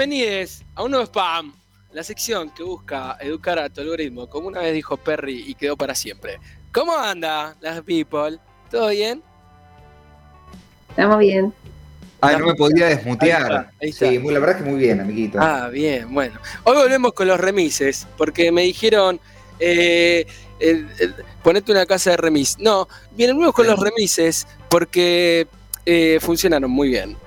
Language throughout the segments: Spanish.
Bienvenidos a un nuevo spam, la sección que busca educar a tu algoritmo, como una vez dijo Perry y quedó para siempre. ¿Cómo anda las people? ¿Todo bien? Estamos bien. Ah, no me podía desmutear. Ahí está, ahí está. Sí, muy- la verdad es que muy bien, amiguito. Ah, bien, bueno. Hoy volvemos con los remises, porque me dijeron, eh, el- el- ponete una casa de remis. No, venimos con los remises porque eh, funcionaron muy bien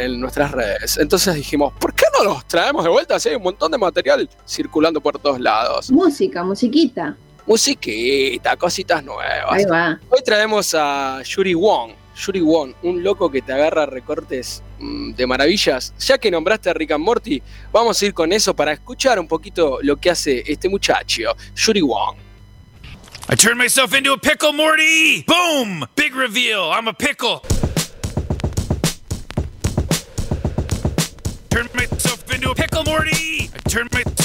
en nuestras redes. Entonces dijimos, ¿por qué no los traemos de vuelta? Si hay un montón de material circulando por todos lados. Música, musiquita. Musiquita, cositas nuevas. Ahí va. Hoy traemos a Yuri Wong. Yuri Wong, un loco que te agarra recortes mm, de maravillas. Ya que nombraste a Rick and Morty, vamos a ir con eso para escuchar un poquito lo que hace este muchacho, Yuri Wong. I turned myself into a pickle, Morty! Boom! Big reveal. I'm a pickle. Into a pickle, Morty! I turned myself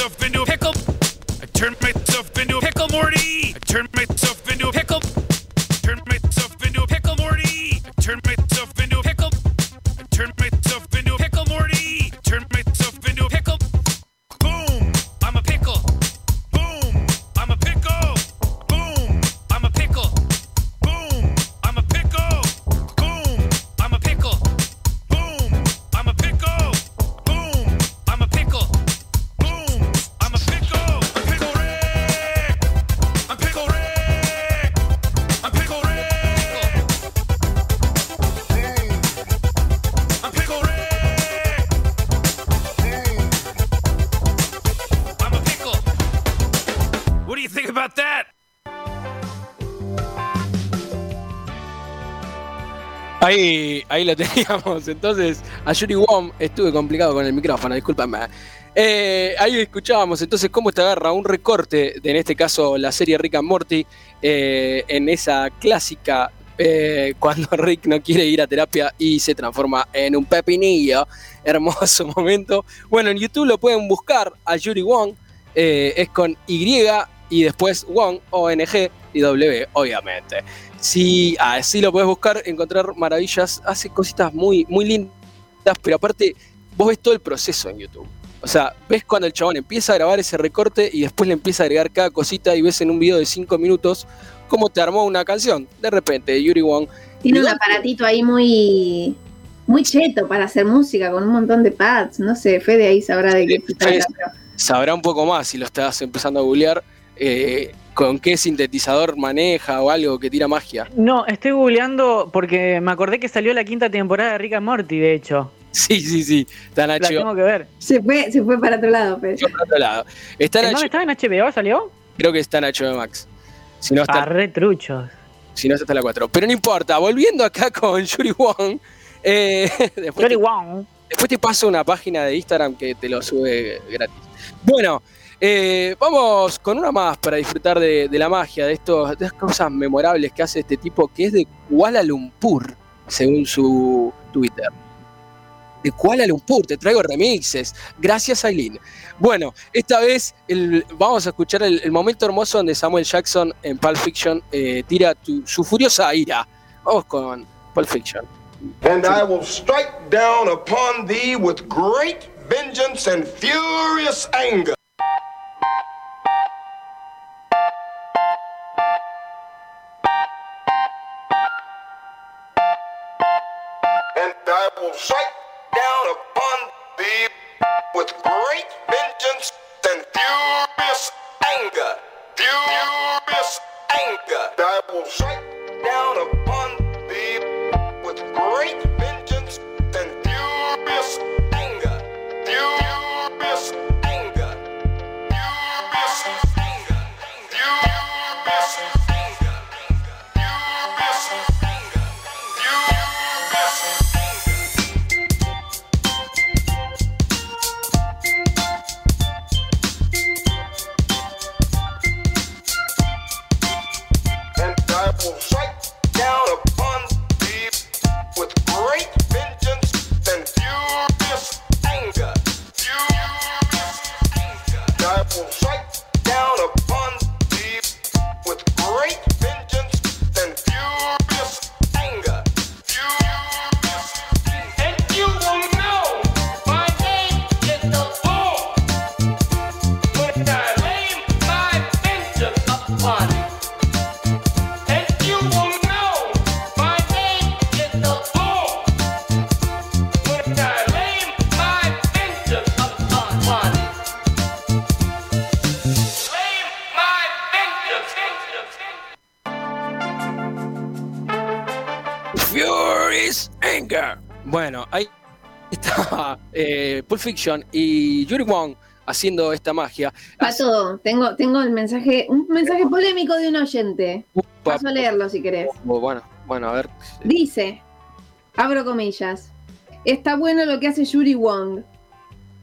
Ahí, ahí lo teníamos. Entonces, a Yuri Wong estuve complicado con el micrófono, discúlpame. Eh, ahí escuchábamos entonces cómo te agarra un recorte, de, en este caso la serie Rick and Morty, eh, en esa clásica eh, cuando Rick no quiere ir a terapia y se transforma en un pepinillo. Hermoso momento. Bueno, en YouTube lo pueden buscar a Yuri Wong, es con Y y después Wong, O-N-G y W, obviamente. Sí, así lo puedes buscar, encontrar maravillas, hace cositas muy, muy lindas, pero aparte vos ves todo el proceso en YouTube. O sea, ves cuando el chabón empieza a grabar ese recorte y después le empieza a agregar cada cosita y ves en un video de 5 minutos cómo te armó una canción. De repente, Yuri Wong. Tiene un aparatito ahí muy muy cheto para hacer música con un montón de pads. No sé, Fede ahí sabrá de qué sabrá un poco más si lo estás empezando a googlear, eh, con qué sintetizador maneja o algo que tira magia. No, estoy googleando porque me acordé que salió la quinta temporada de Rick and Morty, de hecho. Sí, sí, sí. Está en La HBO. tengo que ver. se fue, se fue para otro lado, Fede. Yo por otro lado. Está en ¿En dónde HBO, estaba en HBO? ¿Salió? creo que está en HBO Max. Si no está, Ah, re truchos. si no está en la 4. Pero no importa, volviendo acá con Yuri Wong. eh, después, te, Wong. después te paso una página de Instagram que te lo sube gratis. Bueno, eh, vamos con una más para disfrutar de, la magia, de, estas cosas memorables que hace este tipo, que es de Kuala Lumpur, según su Twitter. De Kuala Lumpur, te traigo remixes. Gracias, Aileen. Bueno, esta vez vamos a escuchar el, momento hermoso donde Samuel Jackson en Pulp Fiction eh, tira su furiosa ira. Vamos con Pulp Fiction. And I will strike down upon thee with great vengeance and furious anger. Will strike down upon thee with great vengeance and furious anger. Furious anger. I will strike down upon Bueno, ahí está eh, Pulp Fiction y Yuri Wong haciendo esta magia. Pato, tengo, tengo el mensaje, un mensaje polémico de un oyente. Paso a leerlo si querés. Bueno, bueno, a ver. Dice, abro comillas, está bueno lo que hace Yuri Wong,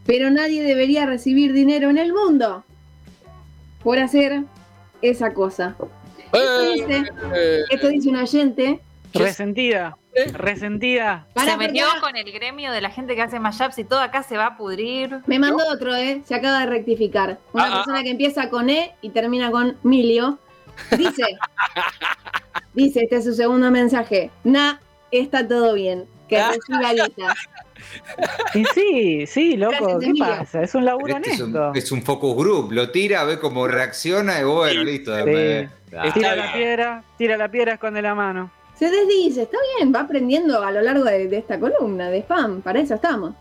pero nadie debería recibir dinero en el mundo por hacer esa cosa. Esto dice, Eh, esto dice un oyente. Resentida. ¿Eh? Resentida. Se metió con el gremio de la gente que hace mashups y todo acá se va a pudrir. Me mandó otro, ¿eh? Se acaba de rectificar. Una Ah, ah, persona que empieza con E y termina con Milio. Dice, dice, este es su segundo mensaje. Nah, está todo bien. Que Ah. reciba. Y sí, sí, loco, Gracias, ¿qué Emilio. pasa? Es un laburo Este es, un, honesto. es un focus group, lo tira, ve cómo reacciona y bueno, listo. Sí. Ah, Tira la piedra, tira la piedra, esconde la mano. Se desdice, está bien, va aprendiendo a lo largo de, esta columna de spam. Para eso estamos.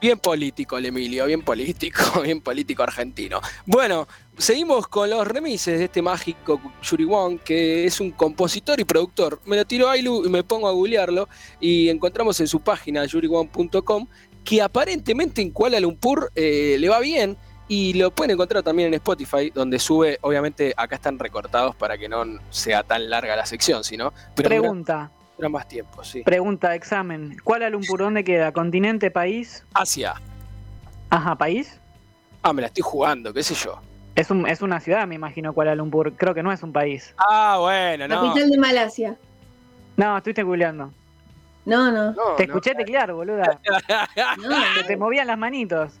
Bien político el Emilio, bien político, bien político argentino. Bueno, seguimos con los remises de este mágico Yuri Wong, que es un compositor y productor. Me lo tiró Ailu y me pongo a googlearlo y encontramos en su página yuriwong.com que aparentemente en Kuala Lumpur eh, le va bien y lo pueden encontrar también en Spotify, donde sube, obviamente acá están recortados para que no sea tan larga la sección, sino pero dura- Pregunta, dura más tiempo, sí. pregunta, examen. ¿Kuala Lumpur dónde queda? ¿Continente, país? Asia. Ajá, país. Ah, me la estoy jugando, qué sé yo. Es, un, es una ciudad, me imagino, Kuala Lumpur. Creo que no es un país. Ah, bueno, no. Capital de Malasia. No, estuviste googleando. No, no. No, Te no. escuché teclear, boluda. No, Se te movían las manitos.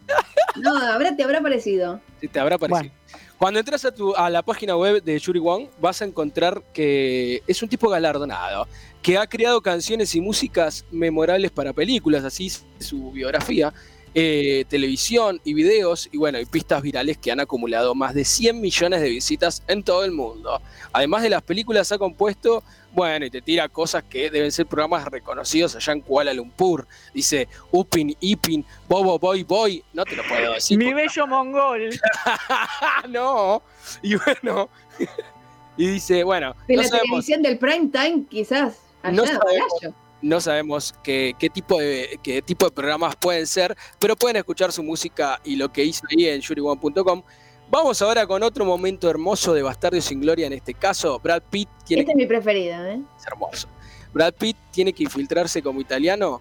No habrá, te habrá parecido. Sí, te habrá parecido. Cuando entras a, tu, a la página web de Yuri Wong, vas a encontrar que es un tipo galardonado, que ha creado canciones y músicas memorables para películas, así es su biografía, eh, televisión y videos, y bueno, y pistas virales que han acumulado más de 100 millones de visitas en todo el mundo. Además de las películas, ha compuesto, bueno, y te tira cosas que deben ser programas reconocidos allá en Kuala Lumpur. Dice Upin, Ipin, Bobo, Boy, Boy, no te lo puedo decir. Mi bello mongol. no. Y bueno. y dice, bueno, De no la sabemos, televisión del prime time, quizás. Allá, No sabemos. No sabemos qué, qué tipo de, qué tipo de programas pueden ser, pero pueden escuchar su música y lo que hizo ahí en yuriwan.com. Vamos ahora con otro momento hermoso de Bastardo sin Gloria. En este caso, Brad Pitt tiene Este es mi preferido, ¿eh? que ser hermoso. Brad Pitt tiene que infiltrarse como italiano.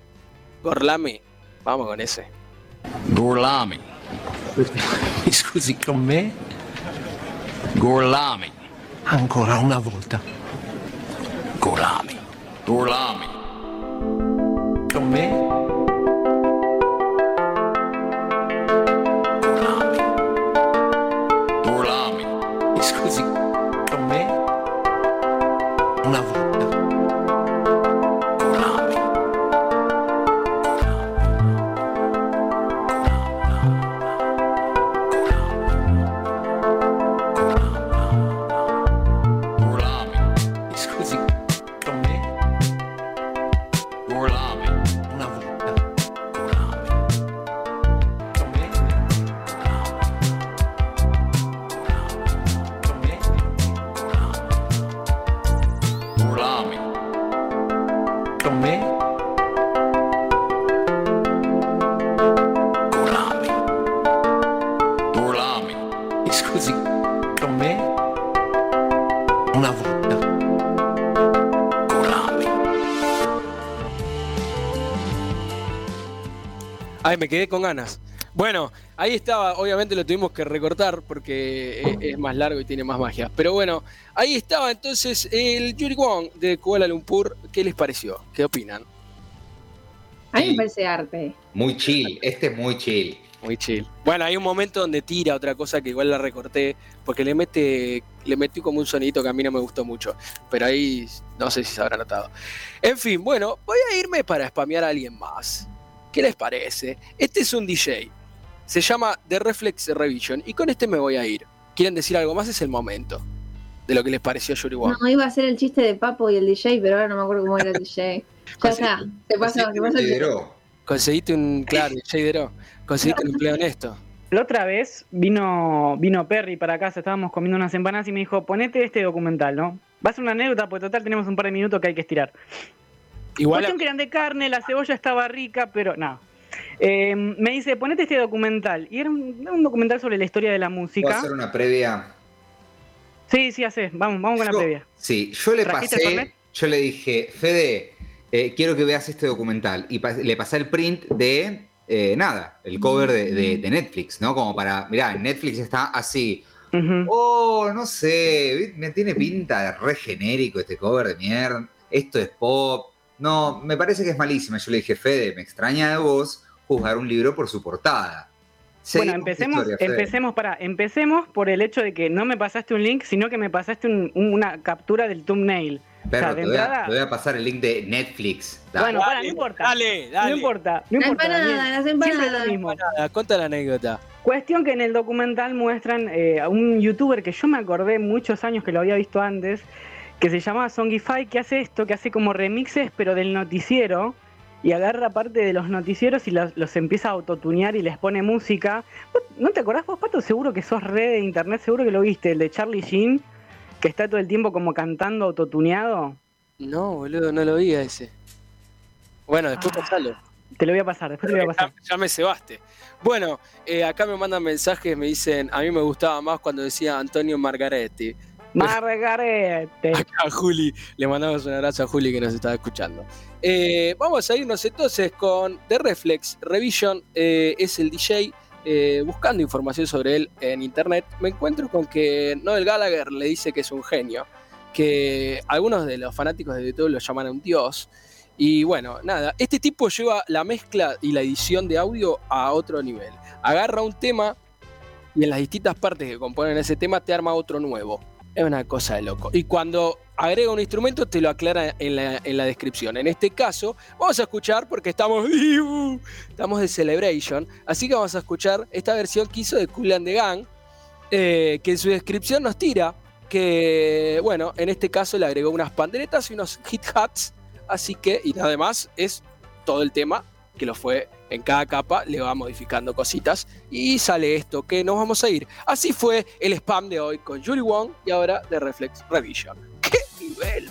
Gorlame. Vamos con ese. Gorlami. Mi scusi, con me? Gorlami. Ancora una volta. Gorlami. Gorlami. Con me? Gorlami. Gorlami. Mi scusi, Ay, me quedé con ganas. Bueno, ahí estaba, obviamente lo tuvimos que recortar porque es, es más largo y tiene más magia. Pero bueno, ahí estaba entonces el Yuri Wong de Kuala Lumpur. ¿Qué les pareció? ¿Qué opinan? A mí me parece arte. Muy chill, este es muy chill. Muy chill. Bueno, hay un momento donde tira otra cosa que igual la recorté porque le mete le metí como un sonito que a mí no me gustó mucho, pero ahí no sé si se habrá notado. En fin, bueno, voy a irme para spamear a alguien más. ¿Qué les parece? Este es un DJ. Se llama The Reflex Revision y con este me voy a ir. ¿Quieren decir algo más? Es el momento. de lo que les pareció Yuri Wong. No, iba a ser el chiste de Papo y el DJ, pero ahora no me acuerdo cómo era el DJ. Ya está, te pasa, chiste. Lideró. Conseguiste un, claro, Shadero, conseguiste un empleo honesto. La otra vez vino, vino Perry para casa, estábamos comiendo unas empanadas y me dijo, ponete este documental, ¿no? Va a ser una anécdota, porque total tenemos un par de minutos que hay que estirar. Igual, Cuestión que eran de carne, la cebolla estaba rica, pero no. Eh, me dice, ponete este documental. Y era un, era un documental sobre la historia de la ¿Puedo música. hacer una previa? Sí, sí, hace. Vamos, vamos con la previa. Sí, yo le ¿Trajiste el pasé, yo le dije, Fede, eh, quiero que veas este documental. Y pa- le pasé el print de, eh, nada, el cover de, de- de Netflix, ¿no? Como para, mirá, Netflix está así. Ujú. Oh, no sé, me tiene pinta de re genérico este cover de mierda. Esto es pop. No, me parece que es malísima. Yo le dije, Fede, me extraña de vos juzgar un libro por su portada. Bueno, Seguimos empecemos, historia, empecemos para, empecemos por el hecho de que no me pasaste un link, sino que me pasaste un- un- una captura del thumbnail. Perro, o sea, de te, voy a, entrada- te voy a pasar el link de Netflix. Dale. Bueno, para, no importa. Dale, dale. No importa, no importa. empanada, Daniel. las Siempre empanadas. lo mismo. Nada, Cuenta la anécdota. Cuestión que en el documental muestran eh, a un youtuber que yo me acordé muchos años que lo había visto antes, que se llamaba Songify, que hace esto, que hace como remixes, pero del noticiero, y agarra parte de los noticieros y los, los empieza a autotunear y les pone música. ¿Vos ¿No te acordás vos, Pato? Seguro que sos red de internet, seguro que lo viste, el de Charlie Sheen, que está todo el tiempo como cantando autotuneado. No, boludo, no lo vi a ese. Bueno, después Ah. pasalo. Te lo voy a pasar, después te lo voy a pasar. Ya, ya me cebaste. Bueno, eh, acá me mandan mensajes, me dicen, a mí me gustaba más cuando decía Antonio Margaretti. Margarete. Acá a Juli, le mandamos un abrazo a Juli que nos está escuchando. Eh, vamos a irnos entonces con The Reflex Revision, eh, es el DJ. eh, buscando información sobre él en internet, me encuentro con que Noel Gallagher le dice que es un genio, que algunos de los fanáticos de YouTube lo llaman un dios. Y bueno, nada, este tipo lleva la mezcla y la edición de audio a otro nivel. Agarra un tema y en las distintas partes que componen ese tema te arma otro nuevo. Es una cosa de loco. Y cuando agrega un instrumento te lo aclara en la, en la descripción. En este caso, vamos a escuchar porque estamos estamos de Celebration, así que vamos a escuchar esta versión que hizo de Cool and the Gang, eh, que en su descripción nos tira que, bueno, en este caso le agregó unas panderetas y unos hit hats, así que, y además es todo el tema que lo fue en cada capa, le va modificando cositas y sale esto que nos vamos a ir. Así fue el spam de hoy con Yuri Wong y ahora de Reflex Revision. ¡Qué nivel,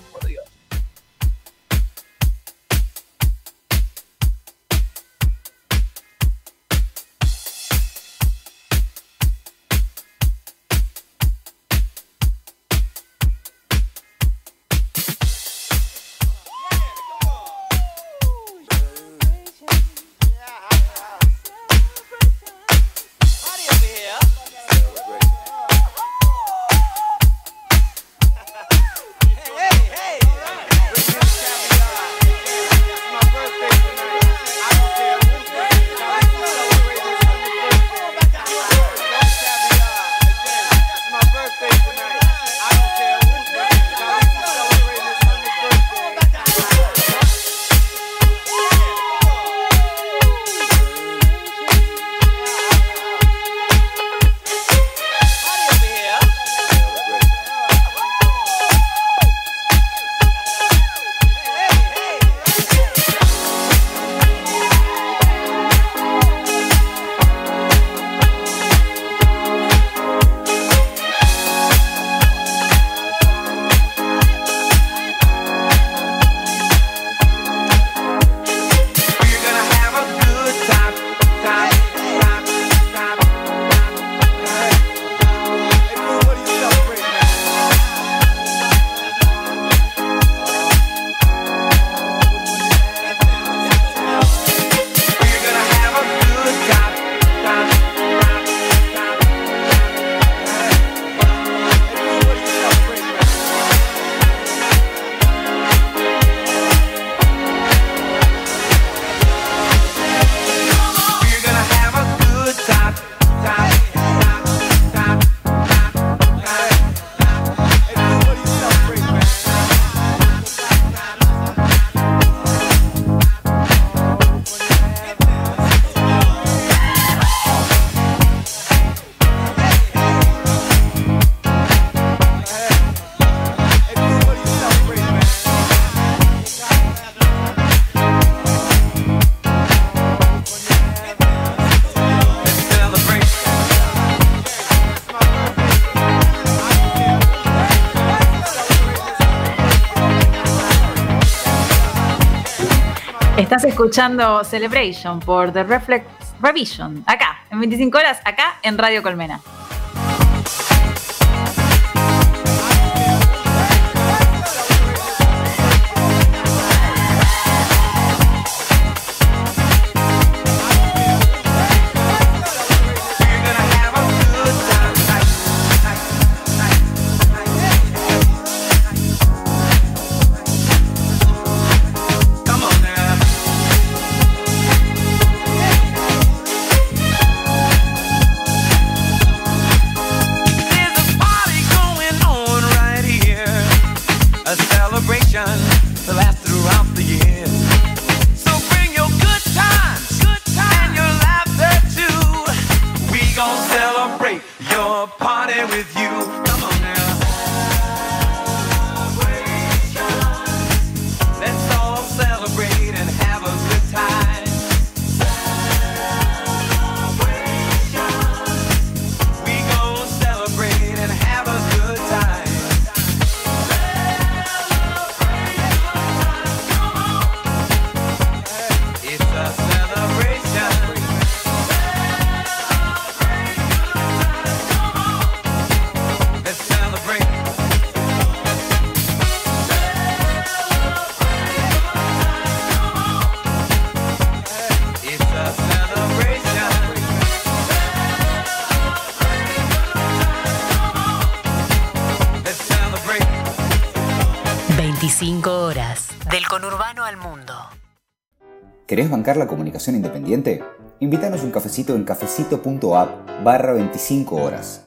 escuchando Celebration por The Reflex Revision, acá, en 25 horas, acá en Radio Colmena. ¿Querés bancar la comunicación independiente? Invítanos un cafecito en cafecito.app barra 25 horas.